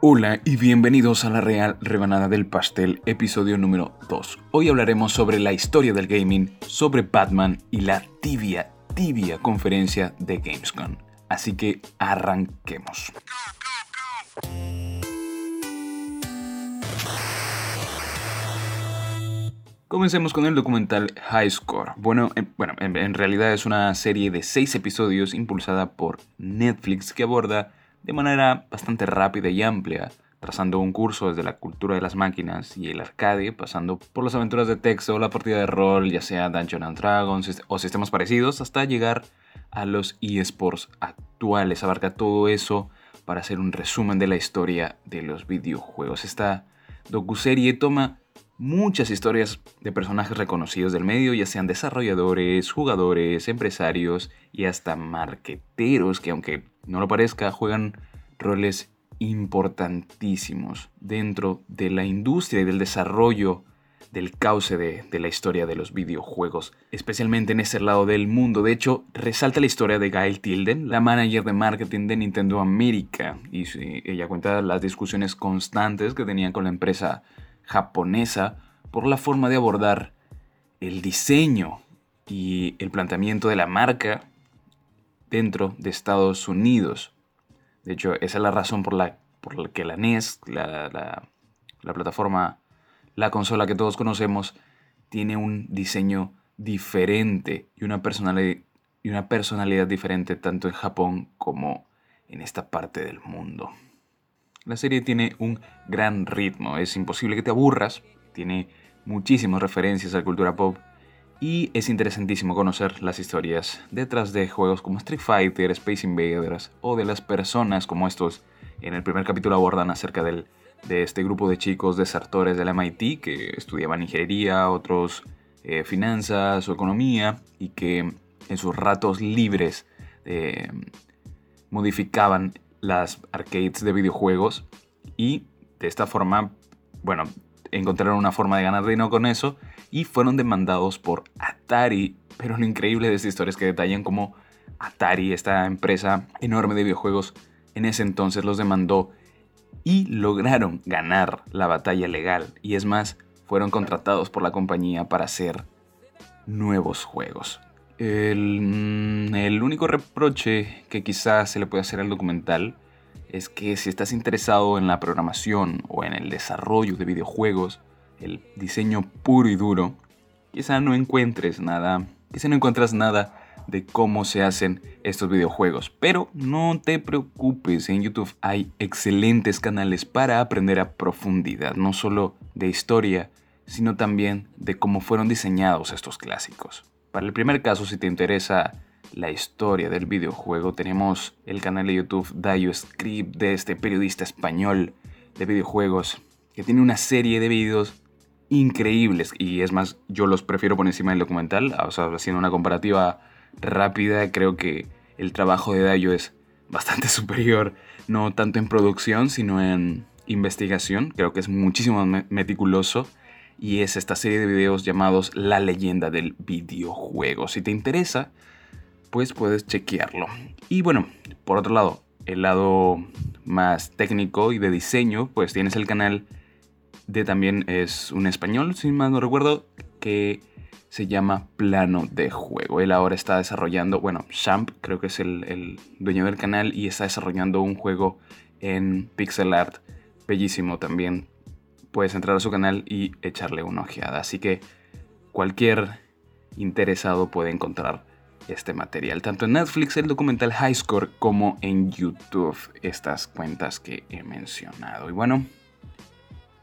Hola y bienvenidos a la Real Rebanada del Pastel, episodio número 2. Hoy hablaremos sobre la historia del gaming, sobre Batman y la tibia, tibia conferencia de Gamescom. Así que arranquemos. Comencemos con el documental High Score. Bueno, en, bueno, en realidad es una serie de 6 episodios impulsada por Netflix que aborda de manera bastante rápida y amplia, trazando un curso desde la cultura de las máquinas y el arcade, pasando por las aventuras de texto, la partida de rol, ya sea Dungeons and Dragons o sistemas parecidos, hasta llegar a los eSports actuales. Abarca todo eso para hacer un resumen de la historia de los videojuegos. Esta docuserie toma muchas historias de personajes reconocidos del medio, ya sean desarrolladores, jugadores, empresarios y hasta marqueteros que aunque no lo parezca, juegan roles importantísimos dentro de la industria y del desarrollo del cauce de, la historia de los videojuegos, especialmente en ese lado del mundo. De hecho, resalta la historia de Gail Tilden, la manager de marketing de Nintendo América, y ella cuenta las discusiones constantes que tenían con la empresa japonesa por la forma de abordar el diseño y el planteamiento de la marca dentro de Estados Unidos. De hecho, esa es la razón por la, por la que la NES, la, la plataforma, la consola que todos conocemos, tiene un diseño diferente y una personalidad, diferente tanto en Japón como en esta parte del mundo. La serie tiene un gran ritmo, es imposible que te aburras, tiene muchísimas referencias a la cultura pop y es interesantísimo conocer las historias detrás de juegos como Street Fighter, Space Invaders o de las personas como estos. En el primer capítulo abordan acerca del, de este grupo de chicos desertores del MIT que estudiaban ingeniería, otros eh, finanzas o economía y que en sus ratos libres eh, modificaban las arcades de videojuegos y de esta forma, bueno, encontraron una forma de ganar dinero con eso y fueron demandados por Atari. Pero lo increíble de esta historia es que detallan cómo Atari, esta empresa enorme de videojuegos, en ese entonces los demandó y lograron ganar la batalla legal. Y es más, fueron contratados por la compañía para hacer nuevos juegos. El, mm, el, único reproche que quizás se le puede hacer al documental es que si estás interesado en la programación o en el desarrollo de videojuegos, el diseño puro y duro, quizá no encuentres nada, quizá no encuentras nada de cómo se hacen estos videojuegos. Pero no te preocupes, en YouTube hay excelentes canales para aprender a profundidad, no solo de historia, sino también de cómo fueron diseñados estos clásicos. Para el primer caso, si te interesa la historia del videojuego, tenemos el canal de YouTube Dayo Script de este periodista español de videojuegos que tiene una serie de videos increíbles y es más, yo los prefiero por encima del documental, haciendo una comparativa rápida, creo que el trabajo de Dayo es bastante superior, no tanto en producción, sino en investigación, creo que es muchísimo más meticuloso y es esta serie de videos llamados La leyenda del videojuego. Si te interesa, pues puedes chequearlo. Y bueno, por otro lado, el lado más técnico y de diseño, pues tienes el canal de también es un español, si mal no recuerdo, que se llama Plano de Juego. Él ahora está desarrollando, bueno, Champ creo que es el, el dueño del canal y está desarrollando un juego en pixel art bellísimo también. Puedes entrar a su canal y echarle una ojeada. Así que cualquier interesado puede encontrar este material, tanto en Netflix, el documental High Score, como en YouTube, estas cuentas que he mencionado. Y bueno,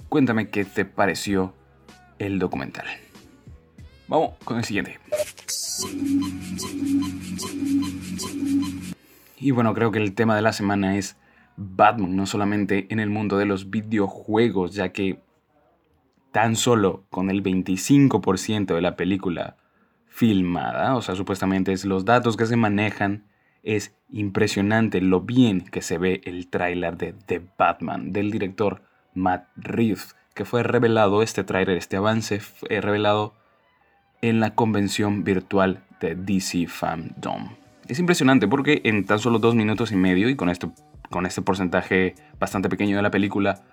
cuéntame qué te pareció el documental. Vamos con el siguiente. Y bueno, creo que el tema de la semana es Batman, no solamente en el mundo de los videojuegos, ya que tan solo con el 25% de la película filmada, o sea, supuestamente es los datos que se manejan, es impresionante lo bien que se ve el tráiler de The Batman del director Matt Reeves, que fue revelado, este tráiler, este avance, fue revelado en la convención virtual de DC Fandom. Es impresionante porque en tan solo dos minutos y medio, y con esto con este porcentaje bastante pequeño de la película,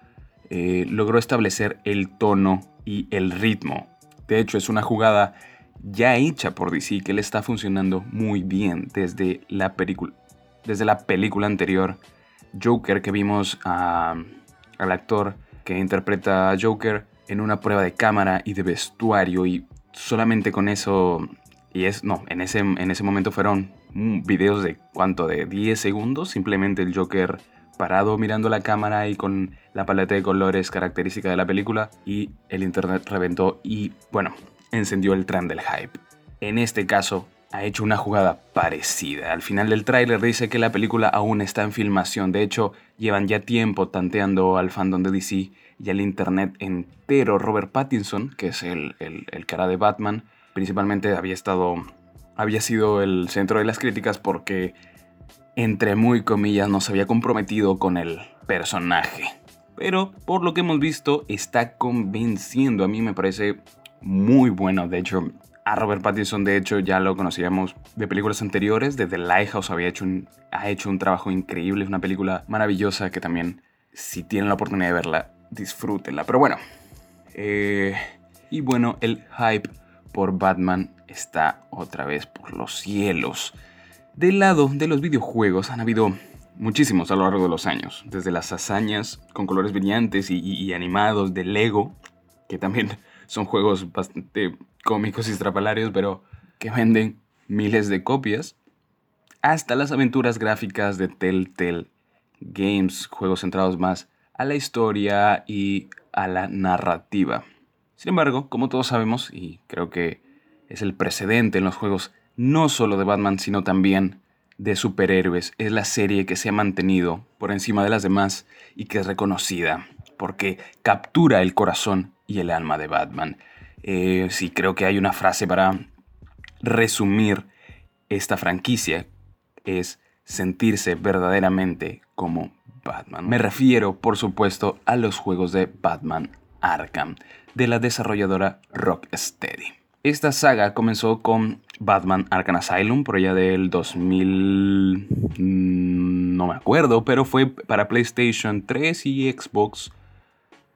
eh, logró establecer el tono y el ritmo. De hecho, es una jugada ya hecha por DC que le está funcionando muy bien desde la, desde la película anterior, Joker, que vimos al actor que interpreta a Joker en una prueba de cámara y de vestuario y solamente con eso, y es, no, en ese, en ese momento fueron videos de cuánto, de 10 segundos, simplemente el Joker parado mirando la cámara y con la paleta de colores característica de la película y el internet reventó y bueno, encendió el tren del hype. En este caso, ha hecho una jugada parecida. Al final del tráiler dice que la película aún está en filmación. De hecho, llevan ya tiempo tanteando al fandom de DC y al internet entero. Robert Pattinson, que es el, el, cara de Batman, principalmente había estado. había sido el centro de las críticas porque, entre muy comillas, no se había comprometido con el personaje. Pero, por lo que hemos visto, está convenciendo. A mí me parece muy bueno. De hecho, a Robert Pattinson, de hecho, ya lo conocíamos de películas anteriores. Desde Lighthouse había hecho ha hecho un trabajo increíble. Es una película maravillosa que también, si tienen la oportunidad de verla, disfrútenla. Pero bueno. Eh, y bueno, el hype por Batman está otra vez por los cielos. Del lado de los videojuegos han habido muchísimos a lo largo de los años. Desde las hazañas con colores brillantes y, y animados de Lego, que también son juegos bastante cómicos y estrapalarios, pero que venden miles de copias, hasta las aventuras gráficas de Telltale Games, juegos centrados más a la historia y a la narrativa. Sin embargo, como todos sabemos, y creo que es el precedente en los juegos no solo de Batman, sino también de superhéroes, es la serie que se ha mantenido por encima de las demás y que es reconocida porque captura el corazón y el alma de Batman. Eh, sí, creo que hay una frase para resumir esta franquicia. Es sentirse verdaderamente como Batman. Me refiero, por supuesto, a los juegos de Batman Arkham, de la desarrolladora Rocksteady. Esta saga comenzó con Batman Arkham Asylum por allá del 2000... Mm, no me acuerdo, pero fue para PlayStation 3 y Xbox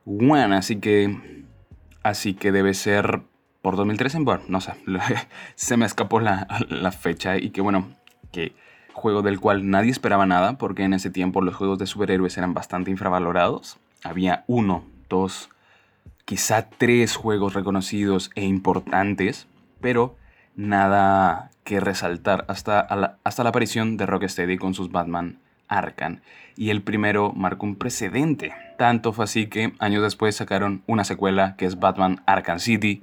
One, así que Así que debe ser por 2013. Bueno, no sé. se me escapó la, fecha. Y que bueno, que juego del cual nadie esperaba nada. Porque en ese tiempo los juegos de superhéroes eran bastante infravalorados. Había uno, dos, quizá tres juegos reconocidos e importantes. Pero nada que resaltar hasta la, hasta la aparición de Rocksteady con sus Batman Arkham. Y el primero marcó un precedente. Tanto fue así que años después sacaron una secuela que es Batman Arkham City,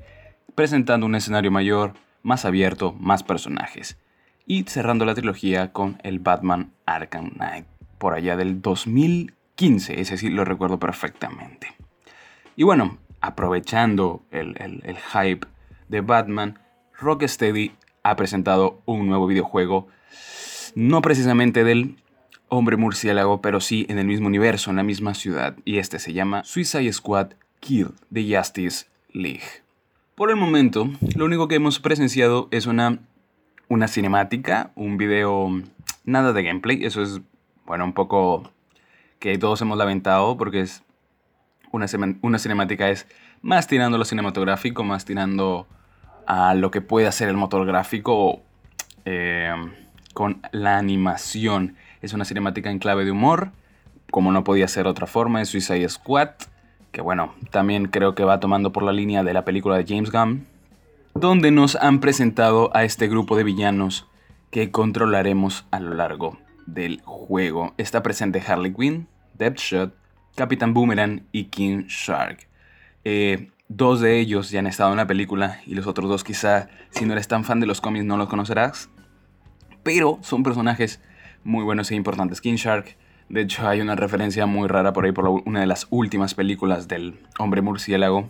presentando un escenario mayor, más abierto, más personajes. Y cerrando la trilogía con el Batman Arkham Knight, por allá del 2015, ese sí lo recuerdo perfectamente. Y bueno, aprovechando el, el hype de Batman, Rocksteady ha presentado un nuevo videojuego, no precisamente del hombre murciélago, pero sí en el mismo universo, en la misma ciudad, y este se llama Suicide Squad Kill the Justice League. Por el momento, lo único que hemos presenciado es una, una cinemática, un video, nada de gameplay, eso es, bueno, un poco que todos hemos lamentado porque es una, una cinemática es más tirando lo cinematográfico, más tirando a lo que puede hacer el motor gráfico eh, con la animación. Es una cinemática en clave de humor, como no podía ser otra forma, en Suicide Squad, que bueno, también creo que va tomando por la línea de la película de James Gunn, donde nos han presentado a este grupo de villanos que controlaremos a lo largo del juego. Está presente Harley Quinn, Deadshot, Capitán Boomerang y King Shark. Eh, dos de ellos ya han estado en la película y los otros dos quizá si no eres tan fan de los cómics no los conocerás. Pero son personajes muy buenos e importantes. King Shark, de hecho, hay una referencia muy rara por ahí por una de las últimas películas del hombre murciélago,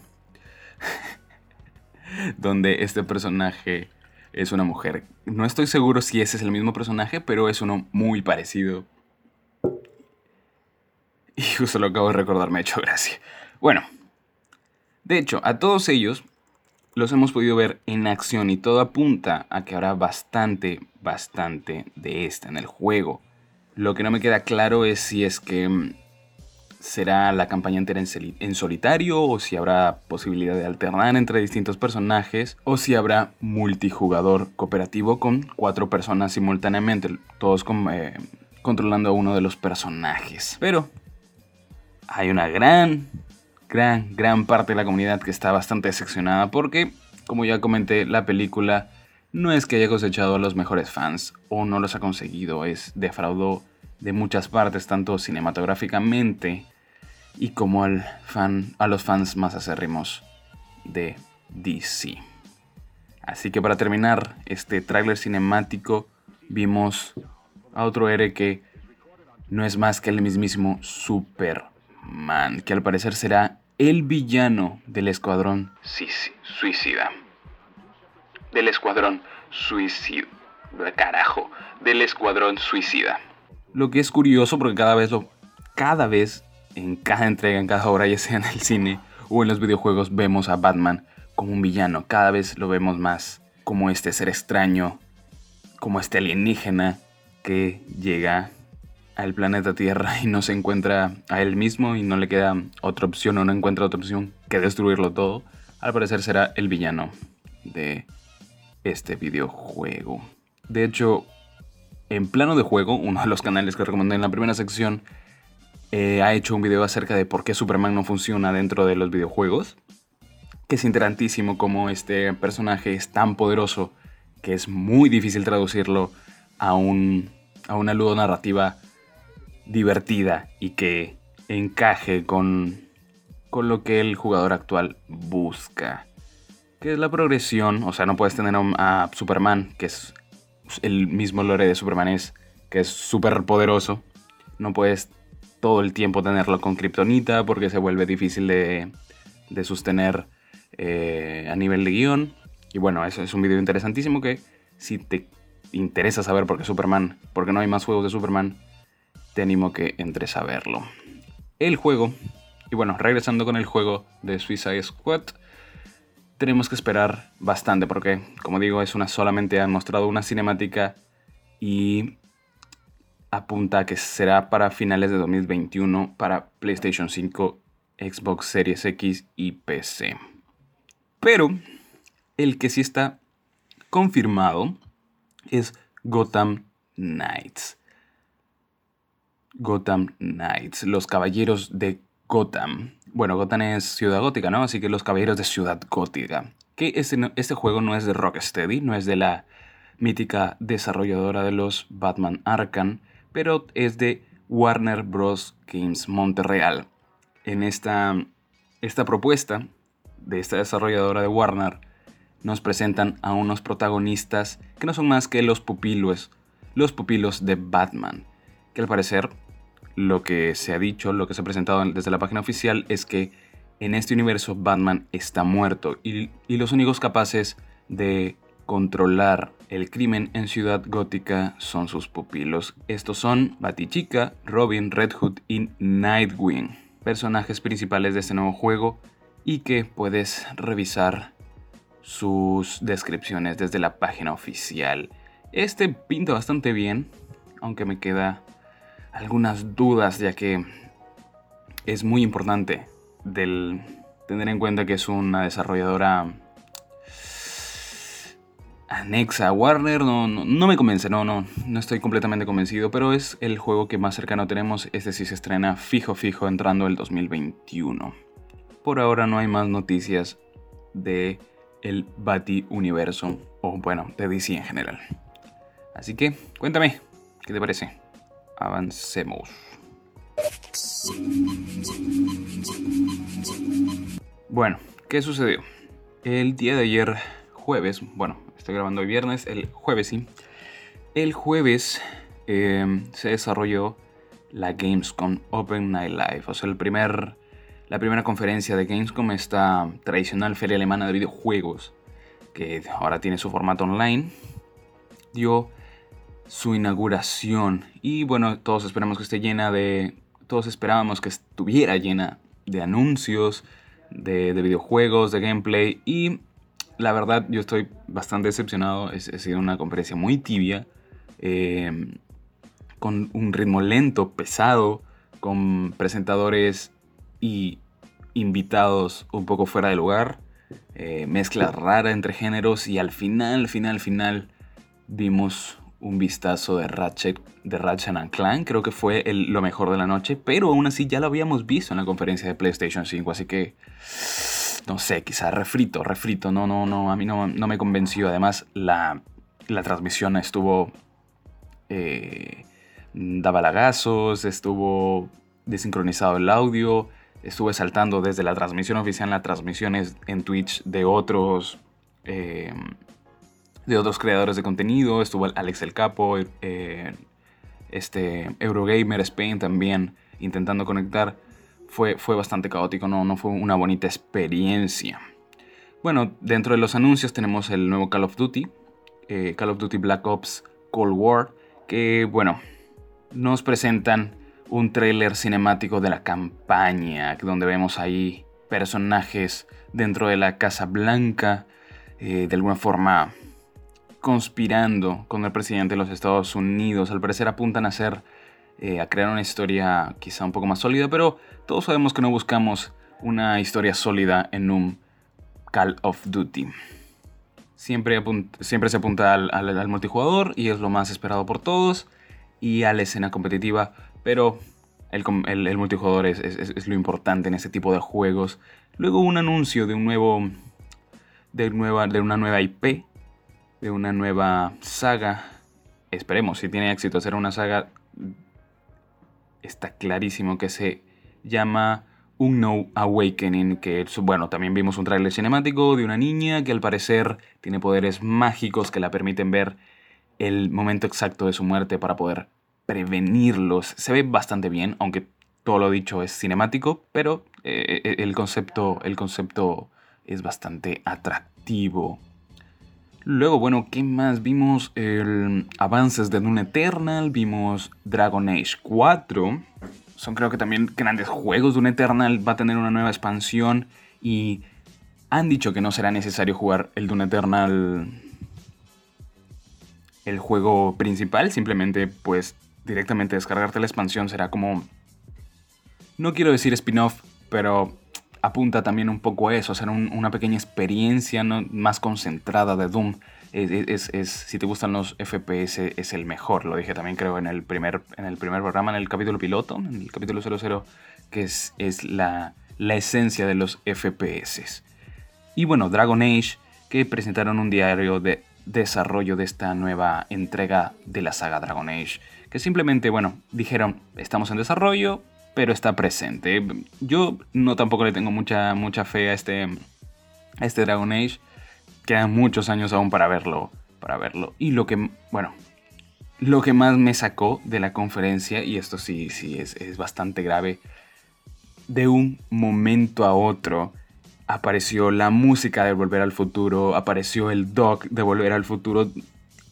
donde este personaje es una mujer. No estoy seguro si ese es el mismo personaje, pero es uno muy parecido. Y justo lo acabo de recordar, me ha hecho gracia. Bueno, de hecho, a todos ellos los hemos podido ver en acción y todo apunta a que habrá bastante, bastante de esta en el juego. Lo que no me queda claro es si es que mm, será la campaña entera en, solitario o si habrá posibilidad de alternar entre distintos personajes o si habrá multijugador cooperativo con cuatro personas simultáneamente, todos eh, controlando a uno de los personajes. Pero hay una gran, gran, gran parte de la comunidad que está bastante decepcionada porque, como ya comenté, la película no es que haya cosechado a los mejores fans o no los ha conseguido, es defraudó de muchas partes, tanto cinematográficamente y como al fan, a los fans más acérrimos de DC. Así que para terminar este tráiler cinemático vimos a otro héroe que no es más que el mismísimo Superman, que al parecer será el villano del escuadrón suicida. Del escuadrón suicida. Carajo, del escuadrón suicida. Lo que es curioso porque cada vez lo cada vez en cada entrega, en cada obra, ya sea en el cine o en los videojuegos, vemos a Batman como un villano. Cada vez lo vemos más como este ser extraño, como este alienígena que llega al planeta Tierra y no se encuentra a él mismo y no le queda otra opción o no encuentra otra opción que destruirlo todo. Al parecer será el villano de este videojuego. De hecho, en plano de juego, uno de los canales que recomendé en la primera sección eh, ha hecho un video acerca de por qué Superman no funciona dentro de los videojuegos. Que es interesantísimo como este personaje es tan poderoso que es muy difícil traducirlo a, un, a una narrativa divertida y que encaje con, con lo que el jugador actual busca. Que es la progresión, o sea, no puedes tener a Superman, que es el mismo lore de Superman es, que es súper poderoso. No puedes todo el tiempo tenerlo con Kryptonita porque se vuelve difícil de, de sostener eh, a nivel de guion. Y bueno, eso es un video interesantísimo que si te interesa saber por qué Superman, porque no hay más juegos de Superman, te animo que entres a verlo. El juego, y bueno, regresando con el juego de Suicide Squad, tenemos que esperar bastante porque, como digo, es una solamente han mostrado una cinemática y apunta a que será para finales de 2021 para PlayStation 5, Xbox Series X y PC. Pero el que sí está confirmado es Gotham Knights. Gotham Knights, los caballeros de Gotham. Bueno, Gotham es ciudad gótica, ¿no? Así que los caballeros de ciudad gótica. Que este, este juego no es de Rocksteady, no es de la mítica desarrolladora de los Batman Arkham, pero es de Warner Bros. Games Montreal. En esta, esta propuesta de esta desarrolladora de Warner, nos presentan a unos protagonistas que no son más que los pupilos, los pupilos de Batman, que al parecer lo que se ha dicho, lo que se ha presentado desde la página oficial es que en este universo Batman está muerto y, y los únicos capaces de controlar el crimen en Ciudad Gótica son sus pupilos. Estos son Batichica, Robin, Red Hood y Nightwing, personajes principales de este nuevo juego y que puedes revisar sus descripciones desde la página oficial. Este pinta bastante bien, aunque me queda algunas dudas ya que es muy importante del tener en cuenta que es una desarrolladora anexa a Warner, no, no, me convence, no, no, no estoy completamente convencido, pero es el juego que más cercano tenemos, este sí se estrena fijo fijo entrando el 2021. Por ahora no hay más noticias de el Bati Universo, o bueno, de DC en general. Así que, cuéntame, ¿qué te parece? Avancemos. Bueno, ¿qué sucedió? El día de ayer, jueves, bueno, Estoy grabando hoy viernes, el jueves sí. El jueves em, se desarrolló la Gamescom Open Night Live, o sea, el primer, la primera conferencia de Gamescom, esta tradicional feria alemana de videojuegos, que ahora tiene su formato online, dio su inauguración. Y bueno, todos esperamos que esté llena de. Todos esperábamos que estuviera llena de anuncios, de, de videojuegos, de gameplay. Y la verdad, yo estoy bastante decepcionado. Ha sido una conferencia muy tibia. Em, con un ritmo lento, pesado, con presentadores y invitados un poco fuera de lugar, eh, mezcla rara entre géneros y al final, final, final vimos un vistazo de Ratchet, de Ratchet and Clank, creo que fue lo mejor de la noche, pero aún así ya lo habíamos visto en la conferencia de PlayStation 5, así que no sé, quizá refrito, refrito, no, no, no, a mí no, no me convenció, además la, la transmisión estuvo... Eh, daba lagazos, estuvo desincronizado el audio, estuve saltando desde la transmisión oficial las transmisiones en Twitch de otros eh, de otros creadores de contenido. Estuvo Alex el Capo, eh, este Eurogamer Spain también intentando conectar. Fue, fue bastante caótico, no, no fue una bonita experiencia. Bueno, dentro de los anuncios tenemos el nuevo Call of Duty, eh, Call of Duty Black Ops Cold War, que bueno, nos presentan un tráiler cinemático de la campaña, donde vemos ahí personajes dentro de la Casa Blanca, eh, de alguna forma conspirando con el presidente de los Estados Unidos. Al parecer apuntan a hacer, eh, a crear una historia quizá un poco más sólida, pero todos sabemos que no buscamos una historia sólida en un Call of Duty. Siempre, siempre se apunta al multijugador y es lo más esperado por todos y a la escena competitiva pero el, multijugador es, lo importante en este tipo de juegos. Luego un anuncio de un nuevo. De, nueva, de una nueva IP. De una nueva saga. Esperemos, si tiene éxito hacer una saga. Está clarísimo que se llama No Awakening. Que bueno, también vimos un tráiler cinemático de una niña que al parecer tiene poderes mágicos que la permiten ver el momento exacto de su muerte para poder prevenirlos. Se ve bastante bien, aunque todo lo dicho es cinemático, pero eh, eh, el, concepto, el concepto es bastante atractivo. Luego, bueno, ¿qué más? Vimos el avances de Dune Eternal, vimos Dragon Age 4. Son creo que también grandes juegos. Dune Eternal va a tener una nueva expansión y han dicho que no será necesario jugar el Dune Eternal el juego principal, simplemente pues directamente descargarte la expansión será como... No quiero decir spin-off, pero apunta también un poco a eso, a ser una pequeña experiencia más concentrada de Doom. Es, si te gustan los FPS, es el mejor. Lo dije también creo en el primer, en el primer programa, en el capítulo piloto, en el capítulo 00, que es, es la, la esencia de los FPS. Y bueno, Dragon Age, que presentaron un diario de desarrollo de esta nueva entrega de la saga Dragon Age que simplemente, bueno, dijeron, estamos en desarrollo, pero está presente. Yo no tampoco le tengo mucha, mucha fe a este, a este Dragon Age. Quedan muchos años aún para verlo, para verlo. Y lo que, bueno, lo que más me sacó de la conferencia, y esto sí, sí es, es bastante grave, de un momento a otro apareció la música de Volver al Futuro, apareció el doc de Volver al Futuro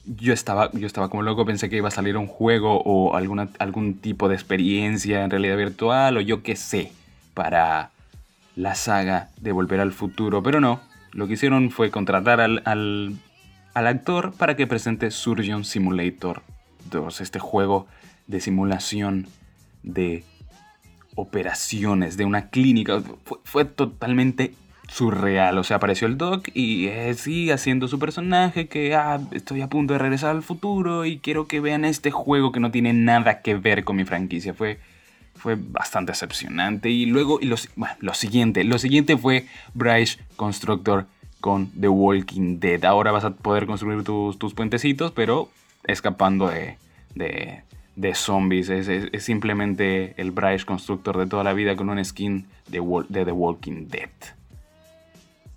yo estaba, yo estaba como loco, pensé que iba a salir un juego o alguna, algún tipo de experiencia en realidad virtual o yo qué sé para la saga de Volver al Futuro, pero no, lo que hicieron fue contratar al, al, actor para que presente Surgeon Simulator 2, este juego de simulación de operaciones de una clínica. Fue, fue totalmente surreal. O sea, apareció el Doc y eh, sigue haciendo su personaje que ah, estoy a punto de regresar al futuro y quiero que vean este juego que no tiene nada que ver con mi franquicia. Fue, fue bastante decepcionante. Y luego, y lo, lo siguiente, lo siguiente fue Bryce Constructor con The Walking Dead. Ahora vas a poder construir tus, tus puentecitos, pero escapando de, de, de zombies. Es, es, simplemente el Bryce Constructor de toda la vida con un skin de The Walking Dead.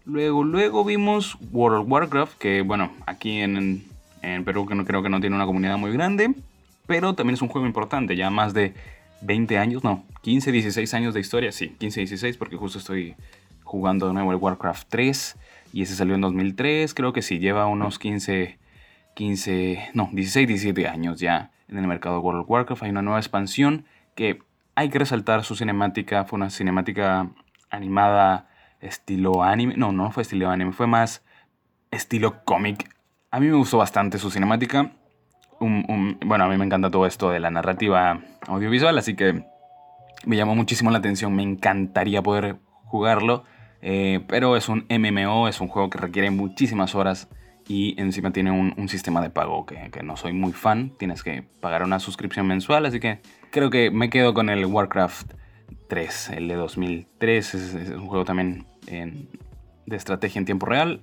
Luego, luego vimos World of Warcraft, que bueno, aquí en, Perú que no, creo que no tiene una comunidad muy grande, pero también es un juego importante, ya más de 20 años, no, 15, 16 años de historia, sí, 15, 16, porque justo estoy jugando de nuevo el Warcraft 3 y ese salió en 2003, creo que sí, lleva unos 15, 15, no, 16, 17 años ya en el mercado de World of Warcraft, hay una nueva expansión que hay que resaltar su cinemática, fue una cinemática animada estilo anime. No, no fue estilo anime, fue más estilo cómic. A mí me gustó bastante su cinemática. bueno, a mí me encanta todo esto de la narrativa audiovisual, así que me llamó muchísimo la atención, me encantaría poder jugarlo, eh, pero es un MMO, es un juego que requiere muchísimas horas y encima tiene un, sistema de pago que, no soy muy fan, tienes que pagar una suscripción mensual, así que creo que me quedo con el Warcraft 3, el de 2003, es, un juego también de estrategia en tiempo real,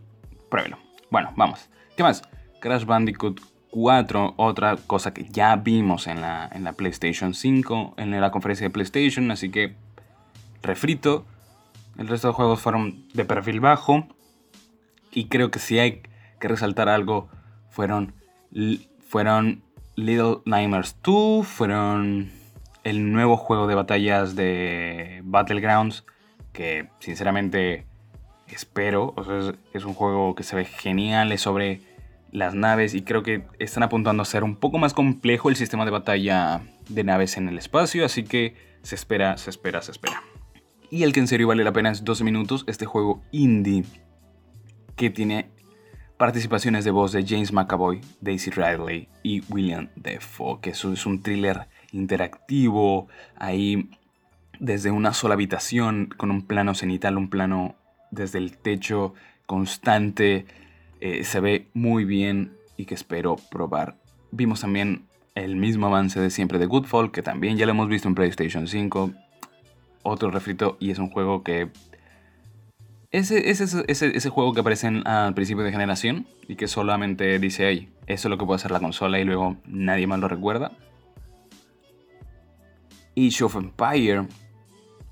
pruébelo. Bueno, vamos. ¿Qué más? Crash Bandicoot 4, otra cosa que ya vimos en la, en la PlayStation 5, en la conferencia de PlayStation, así que refrito. El resto de juegos fueron de perfil bajo. Y creo que si hay que resaltar algo, fueron, fueron Little Nightmares 2, fueron el nuevo juego de batallas de Battlegrounds, que sinceramente espero, es, un juego que se ve genial, es sobre las naves y creo que están apuntando a ser un poco más complejo el sistema de batalla de naves en el espacio, así que se espera, se espera, se espera. Y el que en serio vale la pena es 12 minutos, este juego indie que tiene participaciones de voz de James McAvoy, Daisy Ridley y William Defoe, que es un thriller interactivo, ahí desde una sola habitación, con un plano cenital, un plano desde el techo constante, eh, se ve muy bien y que espero probar. Vimos también el mismo avance de siempre de Goodfall, que también ya lo hemos visto en PlayStation 5. Otro refrito y es un juego que ese, ese, ese, ese, juego que aparece al principio de generación y que solamente dice, ahí, eso es lo que puede hacer la consola y luego nadie más lo recuerda. Age of Empire,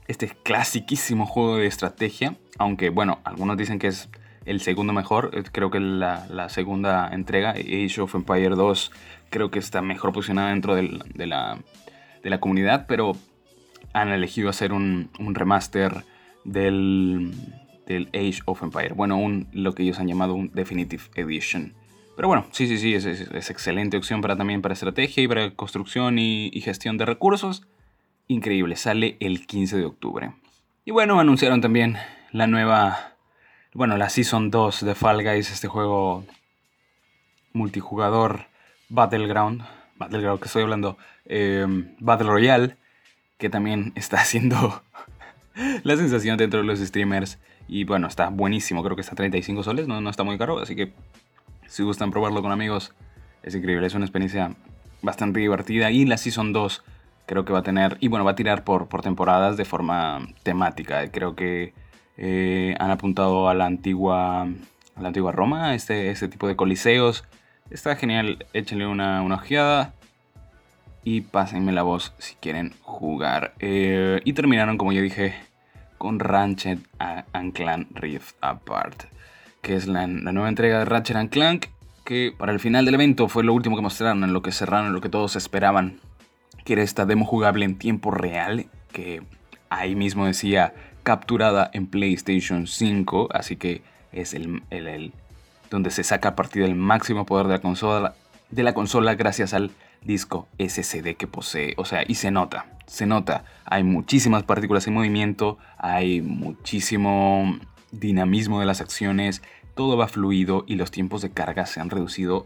este clasiquísimo juego de estrategia, aunque bueno, algunos dicen que es el segundo mejor, eh, creo que la, segunda entrega, Age of Empire 2, creo que está mejor posicionada dentro de, la, comunidad, pero han elegido hacer un, remaster del Age of Empire. Bueno, un, lo que ellos han llamado un Definitive Edition. Pero bueno, sí, sí, sí, es, excelente opción para también para estrategia y para construcción y, gestión de recursos. Increíble, sale el 15 de octubre. Y bueno, anunciaron también la nueva, bueno, la Season 2 de Fall Guys, este juego multijugador Battleground, Battleground que estoy hablando, em, Battle Royale, que también está haciendo la sensación dentro de los streamers y bueno, está buenísimo, creo que está a 35 soles, no, no está muy caro, así que si gustan probarlo con amigos, es increíble, es una experiencia bastante divertida. Y la Season 2 creo que va a tener, y bueno, va a tirar por, por temporadas de forma temática. Creo que eh, han apuntado a la antigua, a la antigua Roma, este, este tipo de coliseos. Está genial, échenle una, una ojeada y pásenme la voz si quieren jugar. Eh, y terminaron, como ya dije, con Ratchet and Clank Rift Apart, que es la, nueva entrega de Ratchet and Clank, que para el final del evento fue lo último que mostraron, en lo que cerraron, en lo que todos esperaban, que esta demo jugable en tiempo real, que ahí mismo decía capturada en PlayStation 5, así que es el, el, donde se saca a partir del máximo poder de la consola, de la consola gracias al disco SSD que posee. O sea, y se nota, se nota. Hay muchísimas partículas en movimiento, hay muchísimo dinamismo de las acciones, todo va fluido y los tiempos de carga se han reducido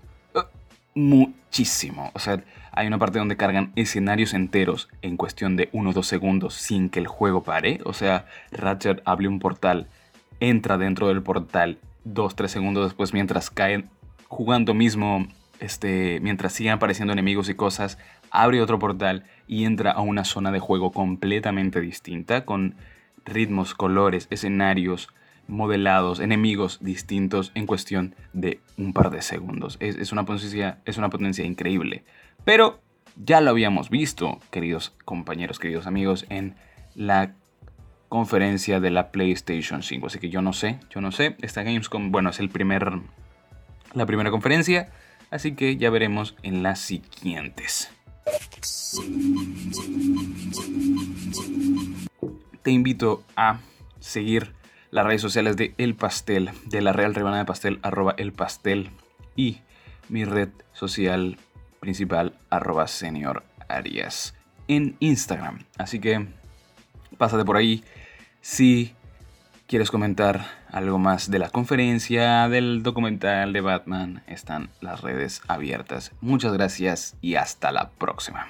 muchísimo. O sea, hay una parte donde cargan escenarios enteros en cuestión de 1 o 2 segundos sin que el juego pare. O sea, Ratchet abre un portal, entra dentro del portal 2-3 segundos después mientras caen jugando mismo este, mientras siguen apareciendo enemigos y cosas, abre otro portal y entra a una zona de juego completamente distinta, con ritmos, colores, escenarios, modelados, enemigos distintos en cuestión de un par de segundos. Es, una, potencia, es una potencia increíble. Pero ya lo habíamos visto, queridos compañeros, queridos amigos, en la conferencia de la PlayStation 5. Así que yo no sé, yo no sé. Esta Gamescom, bueno, es el primer, la primera conferencia. Así que ya veremos en las siguientes. Te invito a seguir las redes sociales de El Pastel, de la Real Rebanada de Pastel, arroba El Pastel, y mi red social principal, arroba Senior Arias, en Instagram. Así que pásate por ahí. Si quieres comentar algo más de la conferencia, del documental de Batman, están las redes abiertas. Muchas gracias y hasta la próxima.